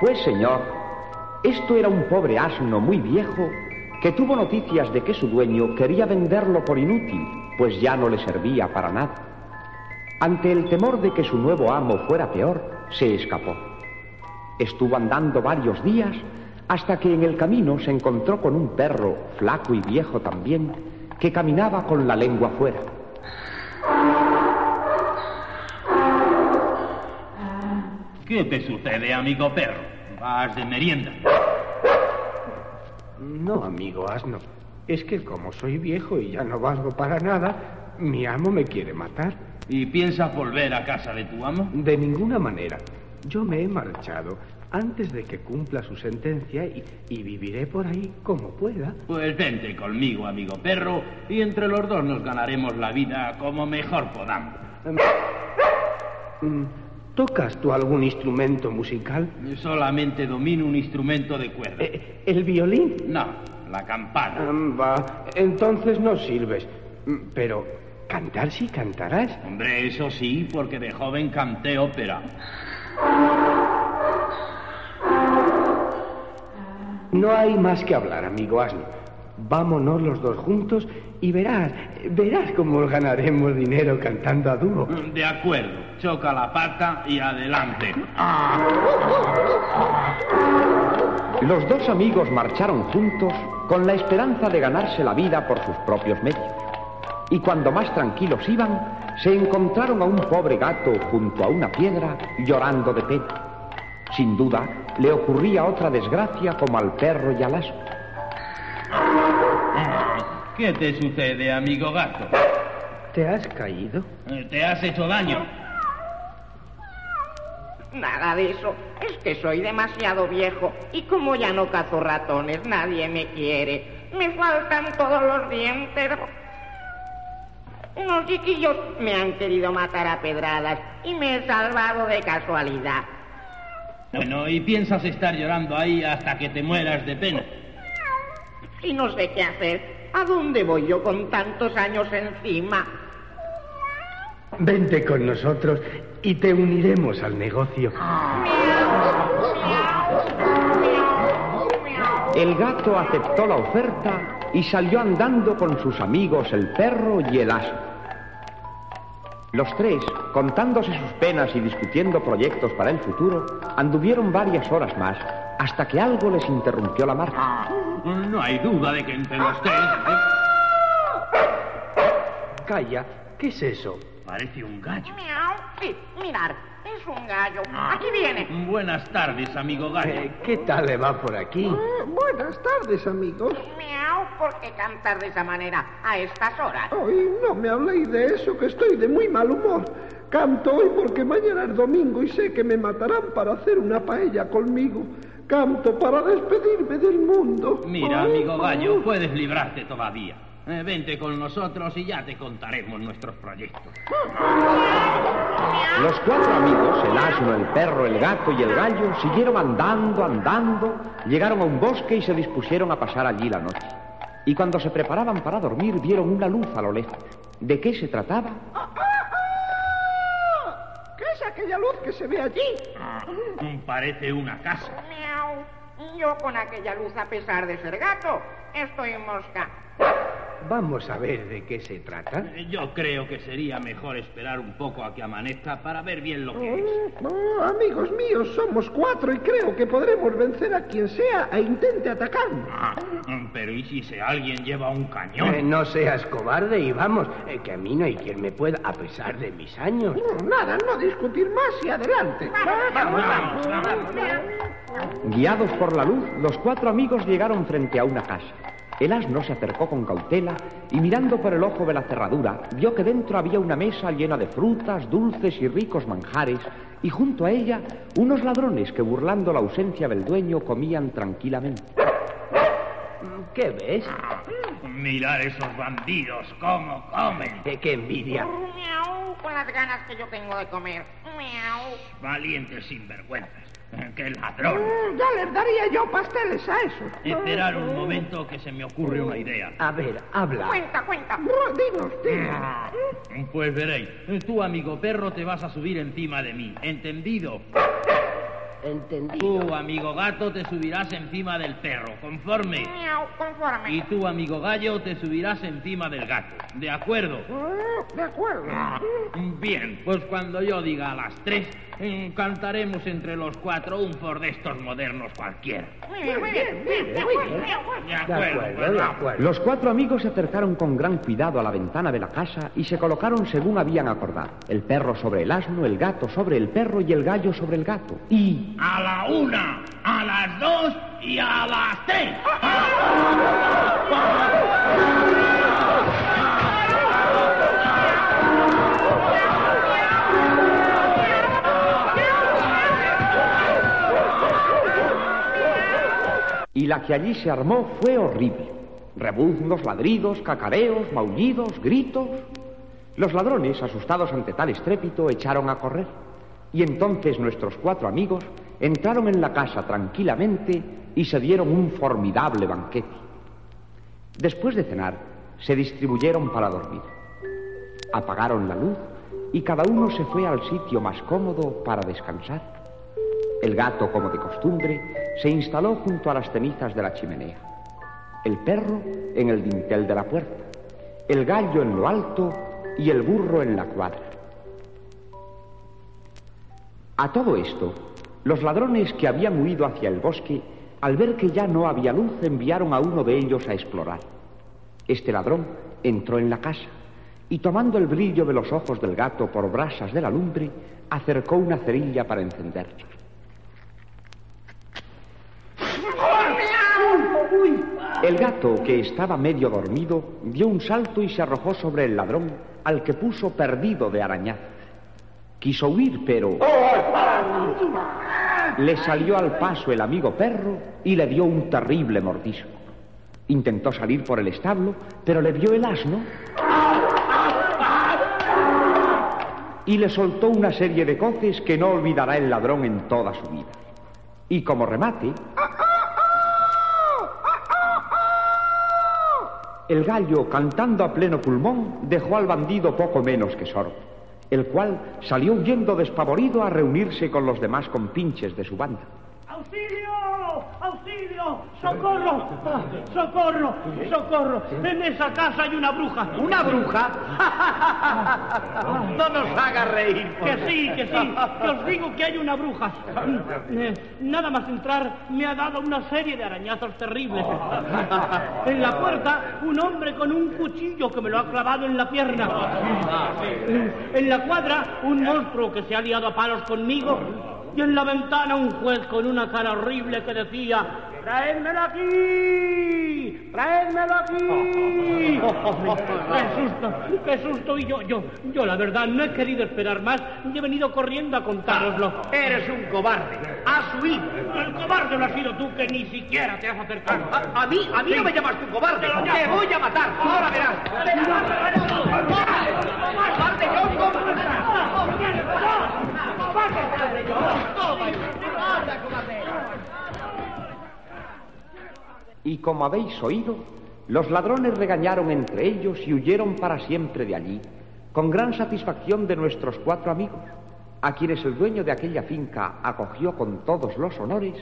Pues señor, esto era un pobre asno muy viejo que tuvo noticias de que su dueño quería venderlo por inútil, pues ya no le servía para nada. Ante el temor de que su nuevo amo fuera peor, se escapó. Estuvo andando varios días hasta que en el camino se encontró con un perro, flaco y viejo también, que caminaba con la lengua fuera. ¿Qué te sucede, amigo perro? ¿Vas de merienda? No, amigo asno. Es que como soy viejo y ya no valgo para nada, mi amo me quiere matar. ¿Y piensas volver a casa de tu amo? De ninguna manera. Yo me he marchado antes de que cumpla su sentencia y, y viviré por ahí como pueda. Pues vente conmigo, amigo perro, y entre los dos nos ganaremos la vida como mejor podamos. Mm, ¿Tocas tú algún instrumento musical? Solamente domino un instrumento de cuerda. Eh, ¿El violín? No, la campana. Va, entonces no sirves. Mm, Pero cantar sí cantarás. Hombre, eso sí, porque de joven canté ópera. No hay más que hablar, amigo asno. Vámonos los dos juntos y verás, verás cómo ganaremos dinero cantando a dúo. De acuerdo, choca la pata y adelante. Los dos amigos marcharon juntos con la esperanza de ganarse la vida por sus propios medios. Y cuando más tranquilos iban, se encontraron a un pobre gato junto a una piedra llorando de pena. Sin duda, le ocurría otra desgracia como al perro y al asno. ¿Qué te sucede, amigo gato? ¿Te has caído? ¿Te has hecho daño? Nada de eso. Es que soy demasiado viejo y como ya no cazo ratones, nadie me quiere. Me faltan todos los dientes. Unos chiquillos me han querido matar a pedradas y me he salvado de casualidad. Bueno, ¿y piensas estar llorando ahí hasta que te mueras de pena? Y no sé qué hacer. ¿A dónde voy yo con tantos años encima? Vente con nosotros y te uniremos al negocio. El gato aceptó la oferta y salió andando con sus amigos el perro y el asno. Los tres, contándose sus penas y discutiendo proyectos para el futuro, anduvieron varias horas más hasta que algo les interrumpió la marcha. No hay duda de que entre los tres... Calla, ¿qué es eso? Parece un gallo. Miau. Sí, mirar, es un gallo. Aquí viene. Buenas tardes, amigo gallo. Eh, ¿Qué tal le va por aquí? Eh, buenas tardes, amigos. Miau, ¿por qué cantar de esa manera a estas horas? Hoy no me habléis de eso, que estoy de muy mal humor. Canto hoy porque mañana es domingo y sé que me matarán para hacer una paella conmigo. Canto para despedirme del mundo. Mira, amigo gallo, puedes librarte todavía. Eh, vente con nosotros y ya te contaremos nuestros proyectos. Los cuatro amigos, el asno, el perro, el gato y el gallo, siguieron andando, andando, llegaron a un bosque y se dispusieron a pasar allí la noche. Y cuando se preparaban para dormir, vieron una luz a lo lejos. ¿De qué se trataba? ¿Qué es aquella luz que se ve allí? Parece una casa. Miau. Yo con aquella luz, a pesar de ser gato, estoy mosca. Vamos a ver de qué se trata. Yo creo que sería mejor esperar un poco a que amanezca para ver bien lo que es. Oh, amigos míos, somos cuatro y creo que podremos vencer a quien sea e intente atacarnos. Ah, mm, pero ¿y si se alguien lleva un cañón? Eh, no seas cobarde y vamos, eh, que a mí no hay quien me pueda, a pesar de mis años. No, nada, no discutir más y adelante. Vamos, vamos, vamos. Guiados por la luz, los cuatro amigos llegaron frente a una casa. El asno se acercó con cautela y mirando por el ojo de la cerradura, vio que dentro había una mesa llena de frutas, dulces y ricos manjares, y junto a ella unos ladrones que burlando la ausencia del dueño comían tranquilamente. ¿Qué ves? Mirar esos bandidos, cómo comen. ¿Qué, qué envidia? Miau, con las ganas que yo tengo de comer. Miau. Valientes sinvergüenzas. ¡Qué ladrón! Mm, Ya les daría yo pasteles a esos. Esperar un momento que se me ocurre una idea. A ver, habla. Cuenta, cuenta. Mm, Dinos, dinos. Pues veréis, tú, amigo perro, te vas a subir encima de mí. ¿Entendido? Entendido. Tú, amigo gato, te subirás encima del perro, conforme. Miau, conforme. Y tú, amigo gallo, te subirás encima del gato. ¿De acuerdo? Mm, De acuerdo. Bien, pues cuando yo diga a las tres, eh, cantaremos entre los cuatro un for de estos modernos cualquiera. Muy bien, muy bien. De pues acuerdo. Los cuatro amigos se acercaron con gran cuidado a la ventana de la casa y se colocaron según habían acordado. El perro sobre el asno, el gato sobre el perro y el gallo sobre el gato. Y... A la una, a las dos y a las tres. Y la que allí se armó fue horrible. Rebuznos, ladridos, cacareos, maullidos, gritos. Los ladrones, asustados ante tal estrépito, echaron a correr. Y entonces nuestros cuatro amigos entraron en la casa tranquilamente y se dieron un formidable banquete. Después de cenar, se distribuyeron para dormir. Apagaron la luz y cada uno se fue al sitio más cómodo para descansar. El gato, como de costumbre, se instaló junto a las cenizas de la chimenea. El perro en el dintel de la puerta. El gallo en lo alto y el burro en la cuadra. A todo esto, los ladrones que habían huido hacia el bosque, al ver que ya no había luz, enviaron a uno de ellos a explorar. Este ladrón entró en la casa y tomando el brillo de los ojos del gato por brasas de la lumbre, acercó una cerilla para encenderla. El gato, que estaba medio dormido, dio un salto y se arrojó sobre el ladrón, al que puso perdido de arañazos. Quiso huir, pero... Le salió al paso el amigo perro y le dio un terrible mordisco. Intentó salir por el establo, pero le vio el asno y le soltó una serie de coces que no olvidará el ladrón en toda su vida. Y como remate, el gallo, cantando a pleno pulmón, dejó al bandido poco menos que sordo, el cual salió huyendo despavorido a reunirse con los demás compinches de su banda. ¡Auxilio! ¡Auxilio! ¡Socorro! ¡Socorro! ¡Socorro! En esa casa hay una bruja. ¿Una bruja? no nos haga reír. Que sí, que sí. Que os digo que hay una bruja. Eh, Nada más entrar me ha dado una serie de arañazos terribles. En la puerta un hombre con un cuchillo que me lo ha clavado en la pierna. En la cuadra un monstruo que se ha liado a palos conmigo. Y en la ventana un juez con una cara horrible que decía, ¡Traédmelo aquí! ¡Traédmelo aquí! ¡Qué susto! ¡Qué susto! Y yo, yo, yo la verdad no he querido esperar más y he venido corriendo a contároslo. Eres un cobarde. Has huido. El cobarde lo has sido tú que ni siquiera te has acercado. A, a mí, a mí no me llamas tu cobarde. Te voy a matar. Ahora verás. Y como habéis oído, los ladrones regañaron entre ellos y huyeron para siempre de allí, con gran satisfacción de nuestros cuatro amigos, a quienes el dueño de aquella finca acogió con todos los honores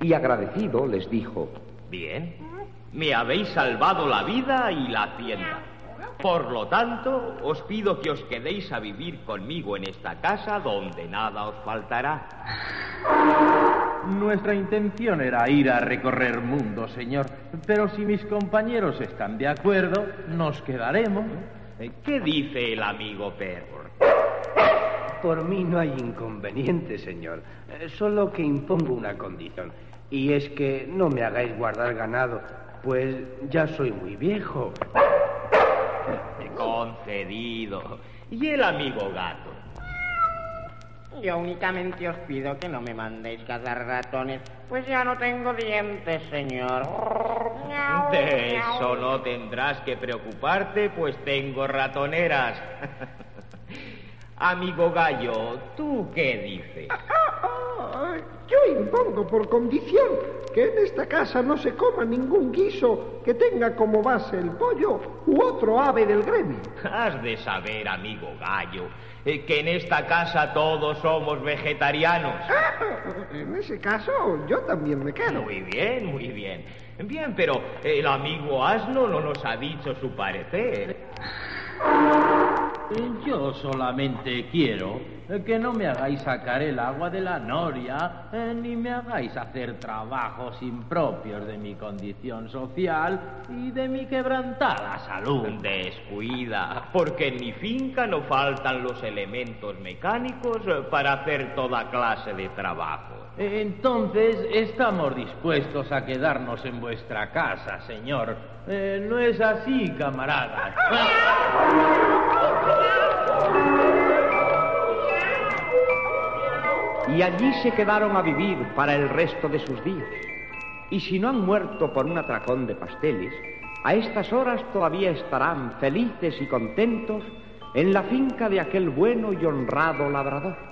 y agradecido les dijo, Bien, me habéis salvado la vida y la hacienda. Por lo tanto, os pido que os quedéis a vivir conmigo en esta casa donde nada os faltará. Nuestra intención era ir a recorrer mundo, señor. Pero si mis compañeros están de acuerdo, nos quedaremos. ¿Qué dice el amigo perro? Por mí no hay inconveniente, señor. Eh, Solo que impongo una condición. Y es que no me hagáis guardar ganado, pues ya soy muy viejo. Concedido. ¿Y el amigo gato? Yo únicamente os pido que no me mandéis cazar ratones, pues ya no tengo dientes, señor. De eso no tendrás que preocuparte, pues tengo ratoneras. Amigo gallo, ¿tú qué dices? Yo impongo por condición que en esta casa no se coma ningún guiso que tenga como base el pollo u otro ave del gremio. Has de saber, amigo gallo, eh, que en esta casa todos somos vegetarianos. Ah, en ese caso, yo también me quedo. Muy bien, muy bien. Bien, pero el amigo asno no nos ha dicho su parecer. Yo solamente quiero que no me hagáis sacar el agua de la noria, eh, ni me hagáis hacer trabajos impropios de mi condición social y de mi quebrantada salud. Descuida, porque en mi finca no faltan los elementos mecánicos eh, para hacer toda clase de trabajo. Entonces estamos dispuestos a quedarnos en vuestra casa, señor. Eh, no es así, camarada. Y allí se quedaron a vivir para el resto de sus días. Y si no han muerto por un atracón de pasteles, a estas horas todavía estarán felices y contentos en la finca de aquel bueno y honrado labrador.